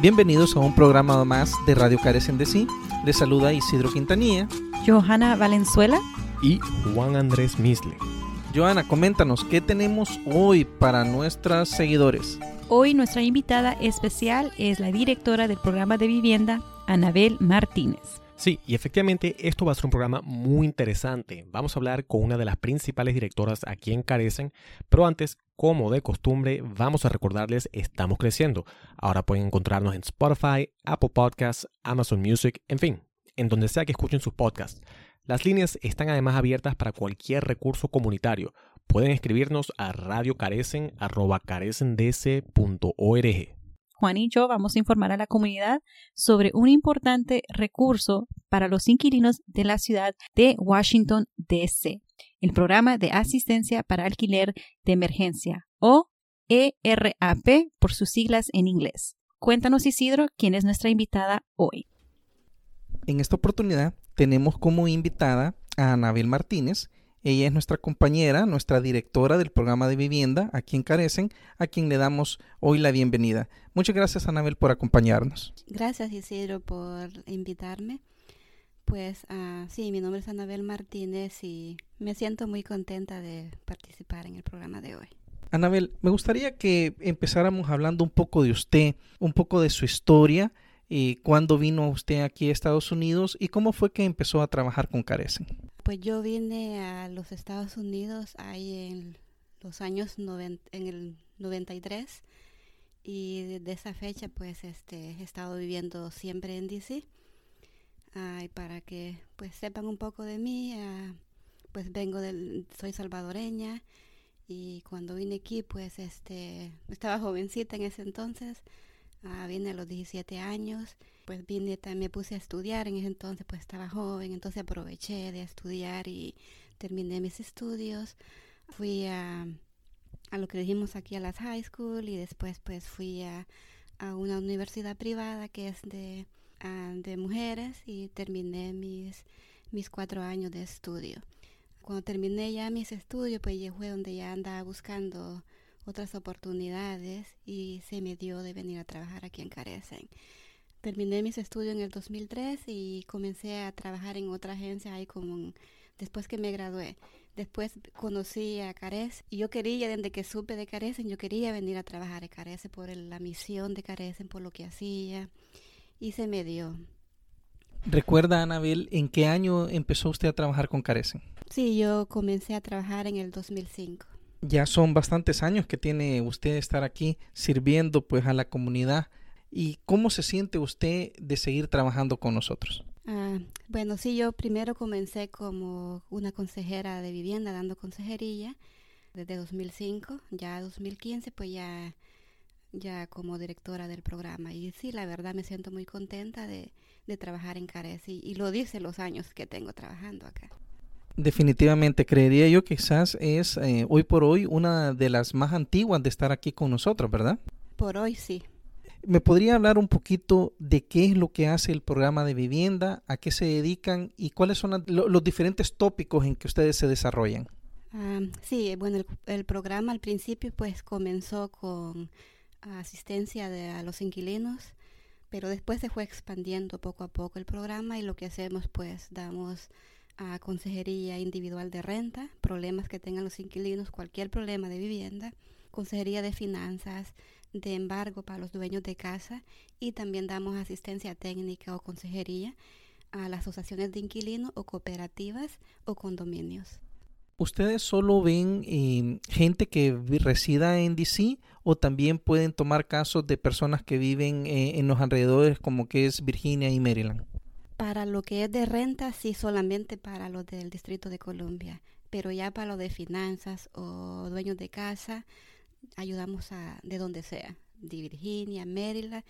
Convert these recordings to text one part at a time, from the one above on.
Bienvenidos a un programa más de Radio Carecen de Sí. Les saluda Isidro Quintanilla. Johanna Valenzuela. Y Juan Andrés Misle. Johanna, coméntanos, ¿qué tenemos hoy para nuestros seguidores? Hoy nuestra invitada especial es la directora del programa de vivienda, Anabel Martínez. Sí, y efectivamente esto va a ser un programa muy interesante. Vamos a hablar con una de las principales directoras aquí en Carecen, pero antes, como de costumbre, vamos a recordarles, estamos creciendo. Ahora pueden encontrarnos en Spotify, Apple Podcasts, Amazon Music, en fin, en donde sea que escuchen sus podcasts. Las líneas están además abiertas para cualquier recurso comunitario. Pueden escribirnos a radiocarecen.org. Juan y yo vamos a informar a la comunidad sobre un importante recurso para los inquilinos de la ciudad de Washington, D.C., el programa de asistencia para alquiler de emergencia o ERAP por sus siglas en inglés. Cuéntanos Isidro, quién es nuestra invitada hoy. En esta oportunidad tenemos como invitada a Anabel Martínez, ella es nuestra compañera, nuestra directora del programa de vivienda aquí en Carecen, a quien le damos hoy la bienvenida. Muchas gracias, Anabel, por acompañarnos. Gracias, Isidro, por invitarme. Pues uh, sí, mi nombre es Anabel Martínez y me siento muy contenta de participar en el programa de hoy. Anabel, me gustaría que empezáramos hablando un poco de usted, un poco de su historia, y cuándo vino usted aquí a Estados Unidos y cómo fue que empezó a trabajar con Carecen. Pues yo vine a los Estados Unidos ahí en los años en el 93 y desde esa fecha pues este he estado viviendo siempre en DC. para que pues sepan un poco de mí, ah, pues vengo del soy salvadoreña y cuando vine aquí pues este estaba jovencita en ese entonces. Uh, vine a los 17 años pues vine, me puse a estudiar, en ese entonces pues estaba joven, entonces aproveché de estudiar y terminé mis estudios. Fui a, a lo que dijimos aquí a las high school y después pues fui a, a una universidad privada que es de, de mujeres y terminé mis, mis cuatro años de estudio. Cuando terminé ya mis estudios pues ya fue donde ya andaba buscando otras oportunidades y se me dio de venir a trabajar aquí en Carecen terminé mis estudios en el 2003 y comencé a trabajar en otra agencia ahí como después que me gradué. Después conocí a Carece y yo quería, desde que supe de Carecen, yo quería venir a trabajar a Carecen por la misión de Carecen, por lo que hacía y se me dio. ¿Recuerda, Anabel, en qué año empezó usted a trabajar con Carecen? Sí, yo comencé a trabajar en el 2005. Ya son bastantes años que tiene usted estar aquí sirviendo pues a la comunidad. ¿Y cómo se siente usted de seguir trabajando con nosotros? Ah, bueno, sí, yo primero comencé como una consejera de vivienda dando consejería desde 2005, ya 2015 pues ya, ya como directora del programa. Y sí, la verdad me siento muy contenta de, de trabajar en Cares y, lo dice los años que tengo trabajando acá. Definitivamente, creería yo que quizás es eh, hoy por hoy una de las más antiguas de estar aquí con nosotros, ¿verdad? Por hoy sí, ¿Me podría hablar un poquito de qué es lo que hace el programa de vivienda, a qué se dedican y cuáles son los diferentes tópicos en que ustedes se desarrollan? Ah, sí, bueno, el, programa al principio pues comenzó con asistencia de, a los inquilinos, pero después se fue expandiendo poco a poco el programa y lo que hacemos pues damos a consejería individual de renta, problemas que tengan los inquilinos, cualquier problema de vivienda, consejería de finanzas, de embargo para los dueños de casa y también damos asistencia técnica o consejería a las asociaciones de inquilinos o cooperativas o condominios. ¿Ustedes solo ven eh, gente que resida en DC o también pueden tomar casos de personas que viven eh, en los alrededores como que es Virginia y Maryland? Para lo que es de renta, sí, solamente para los del Distrito de Columbia, pero ya para lo de finanzas o dueños de casa, ayudamos a de donde sea, de Virginia, Maryland,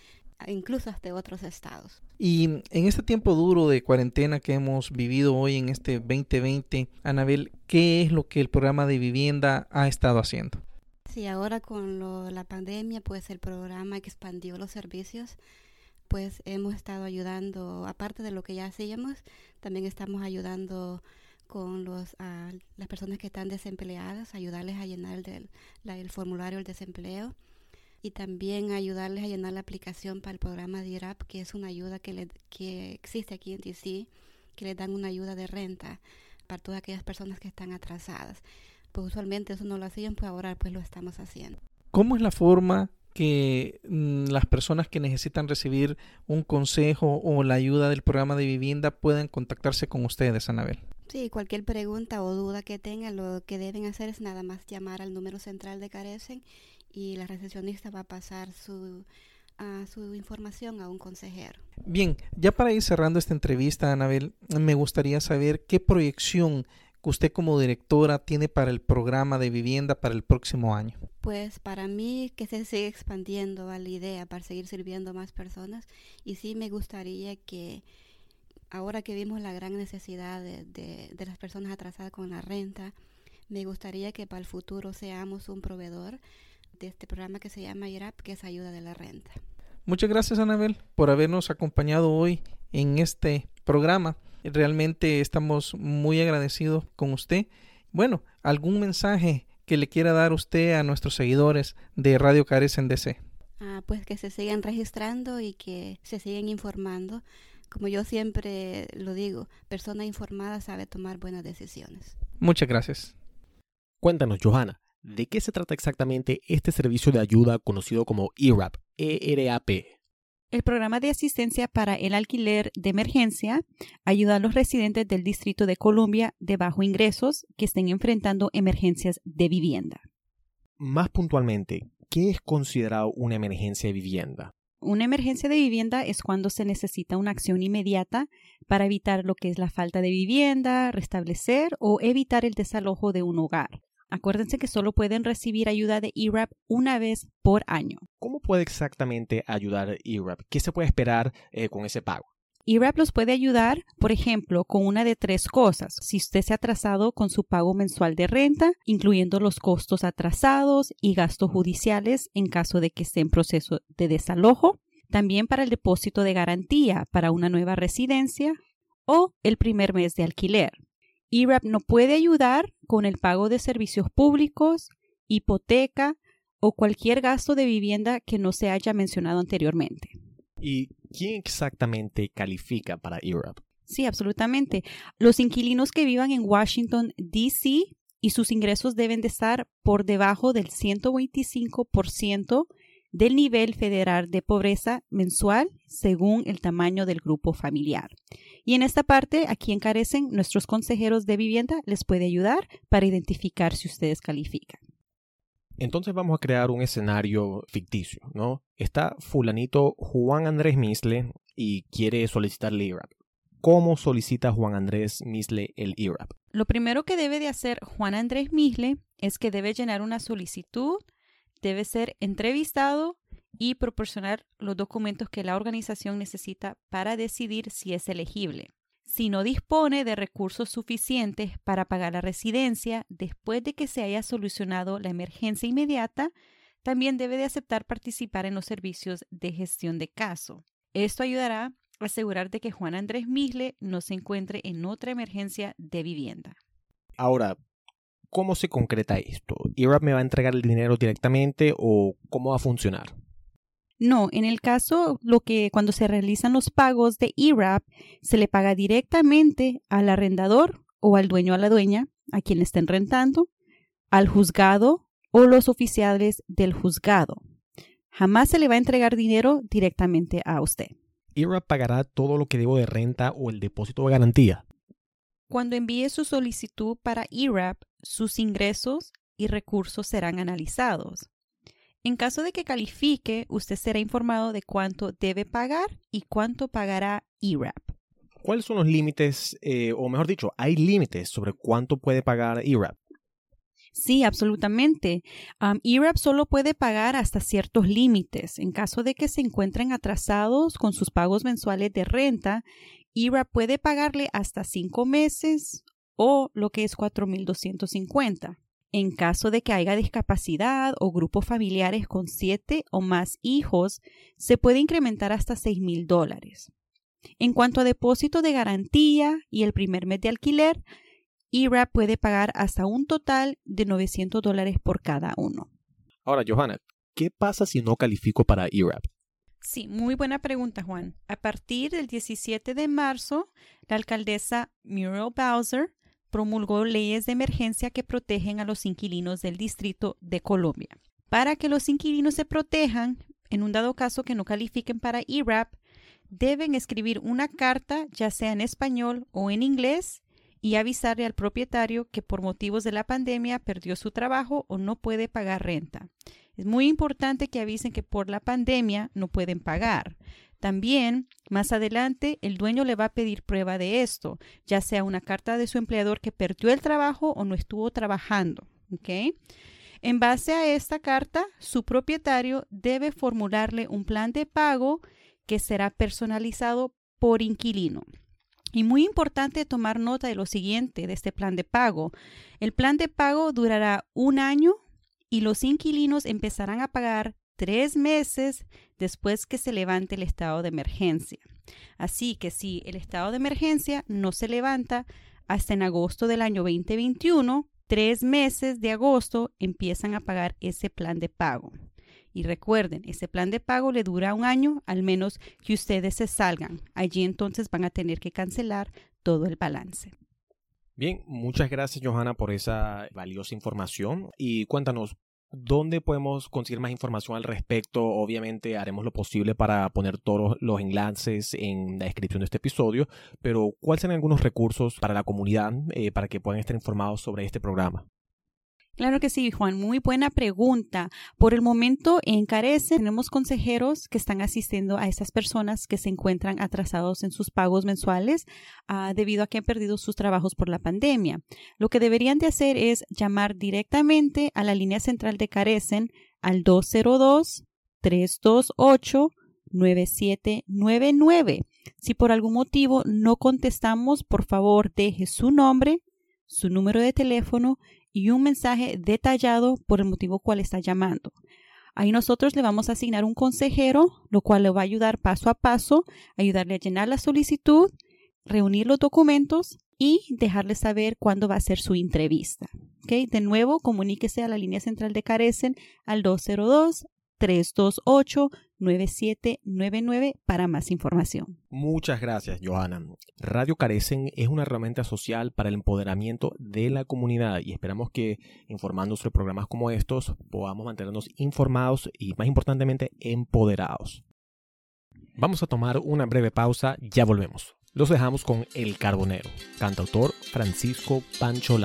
incluso hasta otros estados. Y en este tiempo duro de cuarentena que hemos vivido hoy en este 2020, Anabel, ¿qué es lo que el programa de vivienda ha estado haciendo? Sí, ahora con la pandemia, pues el programa expandió los servicios, pues hemos estado ayudando, aparte de lo que ya hacíamos, también estamos ayudando con los, las personas que están desempleadas, ayudarles a llenar el, del, el formulario del desempleo. y también ayudarles a llenar la aplicación para el programa de IRAP, que es una ayuda que, le, que existe aquí en DC, que les dan una ayuda de renta para todas aquellas personas que están atrasadas. Pues usualmente eso no lo hacían, pues ahora pues lo estamos haciendo. ¿Cómo es la forma que mm, las personas que necesitan recibir un consejo o la ayuda del programa de vivienda pueden contactarse con ustedes, Anabel? Sí, cualquier pregunta o duda que tengan, lo que deben hacer es nada más llamar al número central de Carecen y la recepcionista va a pasar su, su información a un consejero. Bien, ya para ir cerrando esta entrevista, Anabel, me gustaría saber qué proyección que usted como directora tiene para el programa de vivienda para el próximo año. Pues para mí que se sigue expandiendo a la idea para seguir sirviendo a más personas y sí me gustaría que ahora que vimos la gran necesidad de, de las personas atrasadas con la renta, me gustaría que para el futuro seamos un proveedor de este programa que se llama IRAP, que es ayuda de la renta. Muchas gracias, Anabel, por habernos acompañado hoy en este programa. Realmente estamos muy agradecidos con usted. Bueno, ¿algún mensaje que le quiera dar usted a nuestros seguidores de Radio Carecen DC? Ah, pues que se sigan registrando y que se sigan informando. Como yo siempre lo digo, persona informada sabe tomar buenas decisiones. Muchas gracias. Cuéntanos, Johanna, ¿De qué se trata exactamente este servicio de ayuda conocido como ERAP? ERAP. El programa de asistencia para el alquiler de emergencia ayuda a los residentes del Distrito de Columbia de bajo ingresos que estén enfrentando emergencias de vivienda. Más puntualmente, ¿qué es considerado una emergencia de vivienda? Una emergencia de vivienda es cuando se necesita una acción inmediata para evitar lo que es la falta de vivienda, restablecer o evitar el desalojo de un hogar. Acuérdense que solo pueden recibir ayuda de ERAP una vez por año. ¿Cómo puede exactamente ayudar ERAP? ¿Qué se puede esperar eh, con ese pago? ERAP los puede ayudar, por ejemplo, con una de tres cosas. Si usted se ha atrasado con su pago mensual de renta, incluyendo los costos atrasados y gastos judiciales en caso de que esté en proceso de desalojo, también para el depósito de garantía para una nueva residencia o el primer mes de alquiler. ERAP no puede ayudar con el pago de servicios públicos, hipoteca o cualquier gasto de vivienda que no se haya mencionado anteriormente. ¿Y quién exactamente califica para ERAP? Sí, absolutamente. Los inquilinos que vivan en Washington, D.C. y sus ingresos deben de estar por debajo del 125% del nivel federal de pobreza mensual según el tamaño del grupo familiar. Y en esta parte, aquí encarecen nuestros consejeros de vivienda les puede ayudar para identificar si ustedes califican. Entonces vamos a crear un escenario ficticio, ¿no? Está fulanito Juan Andrés Misle y quiere solicitar el IRAP. ¿Cómo solicita Juan Andrés Misle el IRAP? Lo primero que debe de hacer Juan Andrés Misle es que debe llenar una solicitud debe ser entrevistado y proporcionar los documentos que la organización necesita para decidir si es elegible. Si no dispone de recursos suficientes para pagar la residencia después de que se haya solucionado la emergencia inmediata, también debe de aceptar participar en los servicios de gestión de caso. Esto ayudará a asegurar de que Juan Andrés Misle no se encuentre en otra emergencia de vivienda. Ahora, ¿Cómo se concreta esto? ¿IRAP me va a entregar el dinero directamente o cómo va a funcionar? No, en el caso, lo que cuando se realizan los pagos de IRAP, se le paga directamente al arrendador o al dueño o a la dueña, a quien estén rentando, al juzgado o los oficiales del juzgado. Jamás se le va a entregar dinero directamente a usted. IRAP pagará todo lo que debo de renta o el depósito de garantía. Cuando envíe su solicitud para ERAP, sus ingresos y recursos serán analizados. En caso de que califique, usted será informado de cuánto debe pagar y cuánto pagará ERAP. ¿Cuáles son los límites, eh, o mejor dicho, hay límites sobre cuánto puede pagar ERAP? Sí, absolutamente. ERAP solo puede pagar hasta ciertos límites. En caso de que se encuentren atrasados con sus pagos mensuales de renta, IRA puede pagarle hasta cinco meses o lo que es 4.250. En caso de que haya discapacidad o grupos familiares con siete o más hijos, se puede incrementar hasta $6,000 dólares. En cuanto a depósito de garantía y el primer mes de alquiler, IRA puede pagar hasta un total de 900 dólares por cada uno. Ahora, Johanna, ¿qué pasa si no califico para ERAP? Sí, muy buena pregunta, Juan. A partir del 17 de marzo, la alcaldesa Muriel Bowser promulgó leyes de emergencia que protegen a los inquilinos del Distrito de Colombia. Para que los inquilinos se protejan, en un dado caso que no califiquen para ERAP, deben escribir una carta, ya sea en español o en inglés, y avisarle al propietario que por motivos de la pandemia perdió su trabajo o no puede pagar renta. Es muy importante que avisen que por la pandemia no pueden pagar. También, más adelante, el dueño le va a pedir prueba de esto, ya sea una carta de su empleador que perdió el trabajo o no estuvo trabajando. En base a esta carta, su propietario debe formularle un plan de pago que será personalizado por inquilino. Y muy importante tomar nota de lo siguiente de este plan de pago. El plan de pago durará un año y los inquilinos empezarán a pagar tres meses después que se levante el estado de emergencia. Así que si el estado de emergencia no se levanta hasta en agosto del año 2021, tres meses de agosto empiezan a pagar ese plan de pago. Y recuerden, ese plan de pago le dura un año, al menos que ustedes se salgan. Allí entonces van a tener que cancelar todo el balance. Bien, muchas gracias Johanna por esa valiosa información y cuéntanos, ¿Dónde podemos conseguir más información al respecto? Obviamente haremos lo posible para poner todos los enlaces en la descripción de este episodio, pero ¿cuáles son algunos recursos para la comunidad eh, para que puedan estar informados sobre este programa? Claro que sí, Juan. Muy buena pregunta. Por el momento en Carece tenemos consejeros que están asistiendo a esas personas que se encuentran atrasados en sus pagos mensuales ah, debido a que han perdido sus trabajos por la pandemia. Lo que deberían de hacer es llamar directamente a la línea central de Carecen al 202 328 9799. Si por algún motivo no contestamos, por favor deje su nombre, su número de teléfono y un mensaje detallado por el motivo cual está llamando. Ahí nosotros le vamos a asignar un consejero, lo cual le va a ayudar paso a paso, ayudarle a llenar la solicitud, reunir los documentos y dejarle saber cuándo va a ser su entrevista. ¿Okay? De nuevo, comuníquese a la línea central de Carecen al 202 328-9799 para más información. Muchas gracias, Johanna. Radio Carecen es una herramienta social para el empoderamiento de la comunidad y esperamos que informando sobre programas como estos podamos mantenernos informados y, más importantemente, empoderados. Vamos a tomar una breve pausa, ya volvemos. Los dejamos con El Carbonero, cantautor Francisco Pancho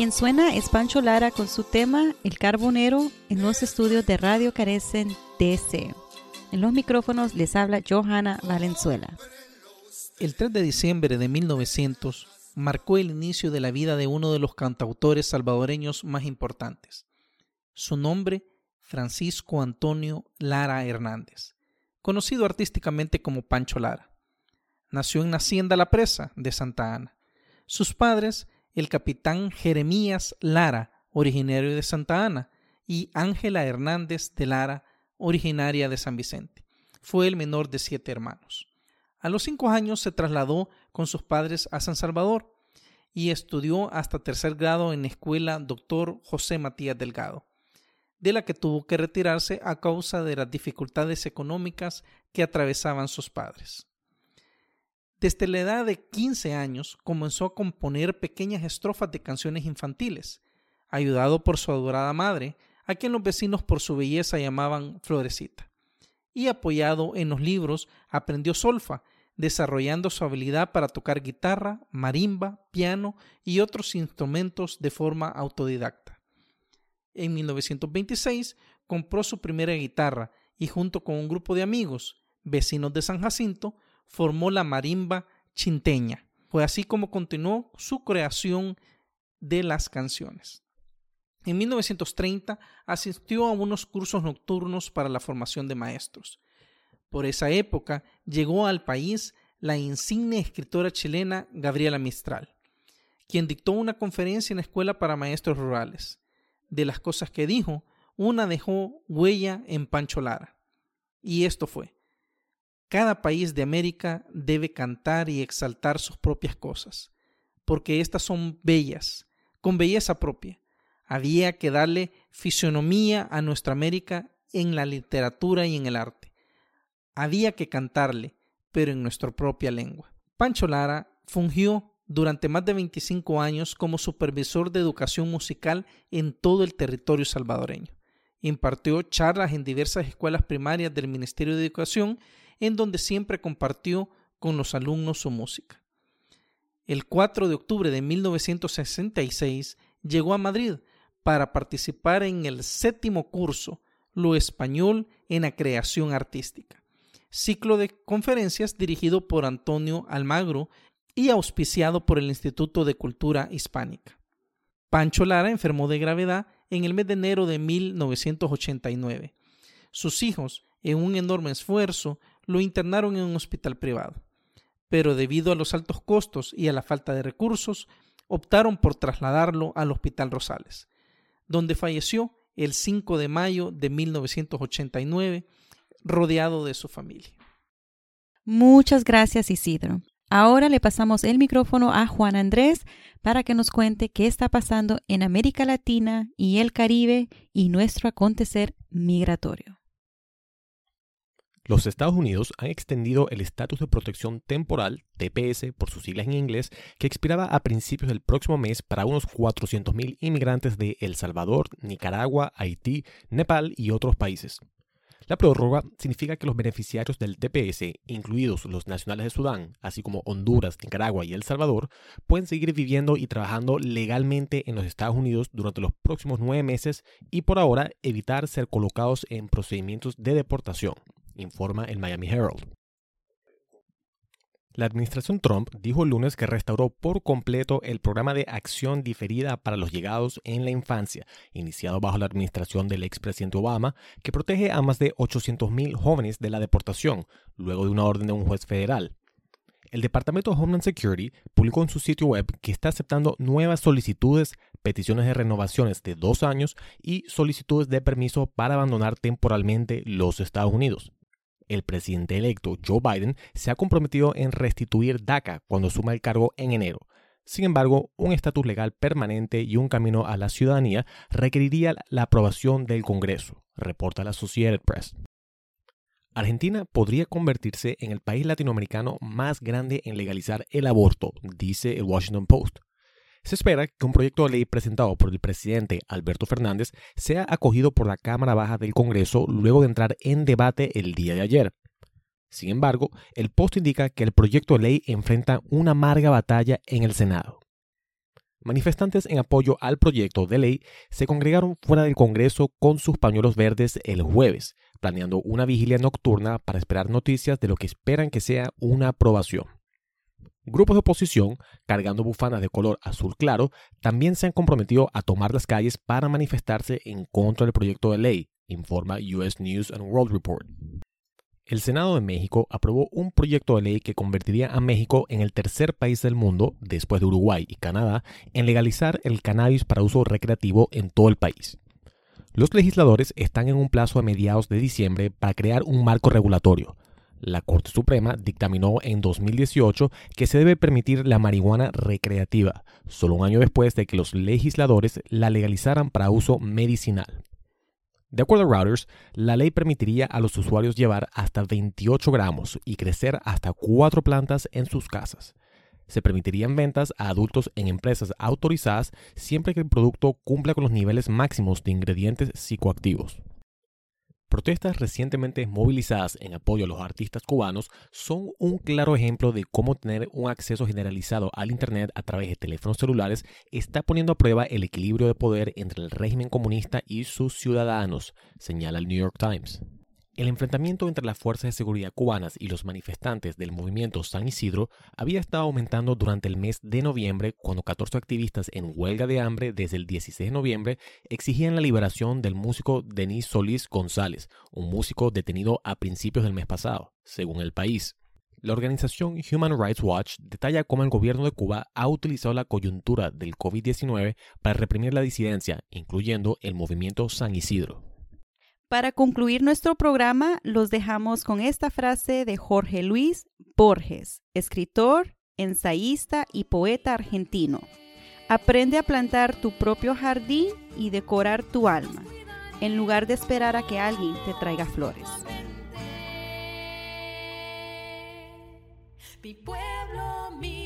Quien suena es Pancho Lara con su tema El Carbonero en los estudios de Radio Carecen DC. En los micrófonos les habla Johanna Valenzuela. El 3 de diciembre de 1900 marcó el inicio de la vida de uno de los cantautores salvadoreños más importantes. Su nombre, Francisco Antonio Lara Hernández, conocido artísticamente como Pancho Lara. Nació en Hacienda La Presa de Santa Ana. Sus padres el capitán Jeremías Lara, originario de Santa Ana, y Ángela Hernández de Lara, originaria de San Vicente. Fue el menor de siete hermanos. A los cinco años se trasladó con sus padres a San Salvador y estudió hasta tercer grado en la escuela Dr. José Matías Delgado, de la que tuvo que retirarse a causa de las dificultades económicas que atravesaban sus padres. Desde la edad de 15 años comenzó a componer pequeñas estrofas de canciones infantiles, ayudado por su adorada madre, a quien los vecinos por su belleza llamaban Florecita. Y apoyado en los libros, aprendió solfa, desarrollando su habilidad para tocar guitarra, marimba, piano y otros instrumentos de forma autodidacta. En 1926 compró su primera guitarra y junto con un grupo de amigos, vecinos de San Jacinto, formó la marimba chinteña. Fue así como continuó su creación de las canciones. En 1930 asistió a unos cursos nocturnos para la formación de maestros. Por esa época llegó al país la insigne escritora chilena Gabriela Mistral, quien dictó una conferencia en la escuela para maestros rurales. De las cosas que dijo, una dejó huella en Pancho Lara. Y esto fue, cada país de América debe cantar y exaltar sus propias cosas, porque éstas son bellas, con belleza propia. Había que darle fisonomía a nuestra América en la literatura y en el arte. Había que cantarle, pero en nuestra propia lengua. Pancho Lara fungió durante más de 25 años como supervisor de educación musical en todo el territorio salvadoreño. Impartió charlas en diversas escuelas primarias del Ministerio de Educación, en donde siempre compartió con los alumnos su música. El 4 de octubre de 1966 llegó a Madrid para participar en el séptimo curso Lo Español en la Creación Artística, ciclo de conferencias dirigido por Antonio Almagro y auspiciado por el Instituto de Cultura Hispánica. Pancho Lara enfermó de gravedad en el mes de enero de 1989. Sus hijos, en un enorme esfuerzo, lo internaron en un hospital privado. Pero debido a los altos costos y a la falta de recursos, optaron por trasladarlo al Hospital Rosales, donde falleció el 5 de mayo de 1989, rodeado de su familia. Muchas gracias, Isidro. Ahora le pasamos el micrófono a Juan Andrés para que nos cuente qué está pasando en América Latina y el Caribe y nuestro acontecer migratorio. Los Estados Unidos han extendido el estatus de protección temporal, TPS por sus siglas en inglés, que expiraba a principios del próximo mes para unos 400.000 inmigrantes de El Salvador, Nicaragua, Haití, Nepal y otros países. La prórroga significa que los beneficiarios del TPS, incluidos los nacionales de Sudán, así como Honduras, Nicaragua y El Salvador, pueden seguir viviendo y trabajando legalmente en los Estados Unidos durante los próximos nueve meses y por ahora evitar ser colocados en procedimientos de deportación informa el Miami Herald. La administración Trump dijo el lunes que restauró por completo el programa de acción diferida para los llegados en la infancia, iniciado bajo la administración del expresidente Obama, que protege a más de 800.000 jóvenes de la deportación, luego de una orden de un juez federal. El Departamento de Homeland Security publicó en su sitio web que está aceptando nuevas solicitudes, peticiones de renovaciones de dos años y solicitudes de permiso para abandonar temporalmente los Estados Unidos el presidente electo Joe Biden se ha comprometido en restituir DACA cuando suma el cargo en enero. Sin embargo, un estatus legal permanente y un camino a la ciudadanía requeriría la aprobación del Congreso, reporta la Associated Press. Argentina podría convertirse en el país latinoamericano más grande en legalizar el aborto, dice el Washington Post. Se espera que un proyecto de ley presentado por el presidente Alberto Fernández sea acogido por la Cámara Baja del Congreso luego de entrar en debate el día de ayer. Sin embargo, el post indica que el proyecto de ley enfrenta una amarga batalla en el Senado. Manifestantes en apoyo al proyecto de ley se congregaron fuera del Congreso con sus pañuelos verdes el jueves, planeando una vigilia nocturna para esperar noticias de lo que esperan que sea una aprobación. Grupos de oposición, cargando bufandas de color azul claro, también se han comprometido a tomar las calles para manifestarse en contra del proyecto de ley, informa US News and World Report. El Senado de México aprobó un proyecto de ley que convertiría a México en el tercer país del mundo, después de Uruguay y Canadá, en legalizar el cannabis para uso recreativo en todo el país. Los legisladores están en un plazo a mediados de diciembre para crear un marco regulatorio, la Corte Suprema dictaminó en 2018 que se debe permitir la marihuana recreativa, solo un año después de que los legisladores la legalizaran para uso medicinal. De acuerdo a Reuters, la ley permitiría a los usuarios llevar hasta 28 gramos y crecer hasta cuatro plantas en sus casas. Se permitirían ventas a adultos en empresas autorizadas siempre que el producto cumpla con los niveles máximos de ingredientes psicoactivos. Protestas recientemente movilizadas en apoyo a los artistas cubanos son un claro ejemplo de cómo tener un acceso generalizado al Internet a través de teléfonos celulares está poniendo a prueba el equilibrio de poder entre el régimen comunista y sus ciudadanos, señala el New York Times. El enfrentamiento entre las fuerzas de seguridad cubanas y los manifestantes del movimiento San Isidro había estado aumentando durante el mes de noviembre cuando 14 activistas en huelga de hambre desde el 16 de noviembre exigían la liberación del músico Denis Solís González, un músico detenido a principios del mes pasado, según el país. La organización Human Rights Watch detalla cómo el gobierno de Cuba ha utilizado la coyuntura del COVID-19 para reprimir la disidencia, incluyendo el movimiento San Isidro. Para concluir nuestro programa, los dejamos con esta frase de Jorge Luis Borges, escritor, ensayista y poeta argentino. Aprende a plantar tu propio jardín y decorar tu alma, en lugar de esperar a que alguien te traiga flores. Mi pueblo, mi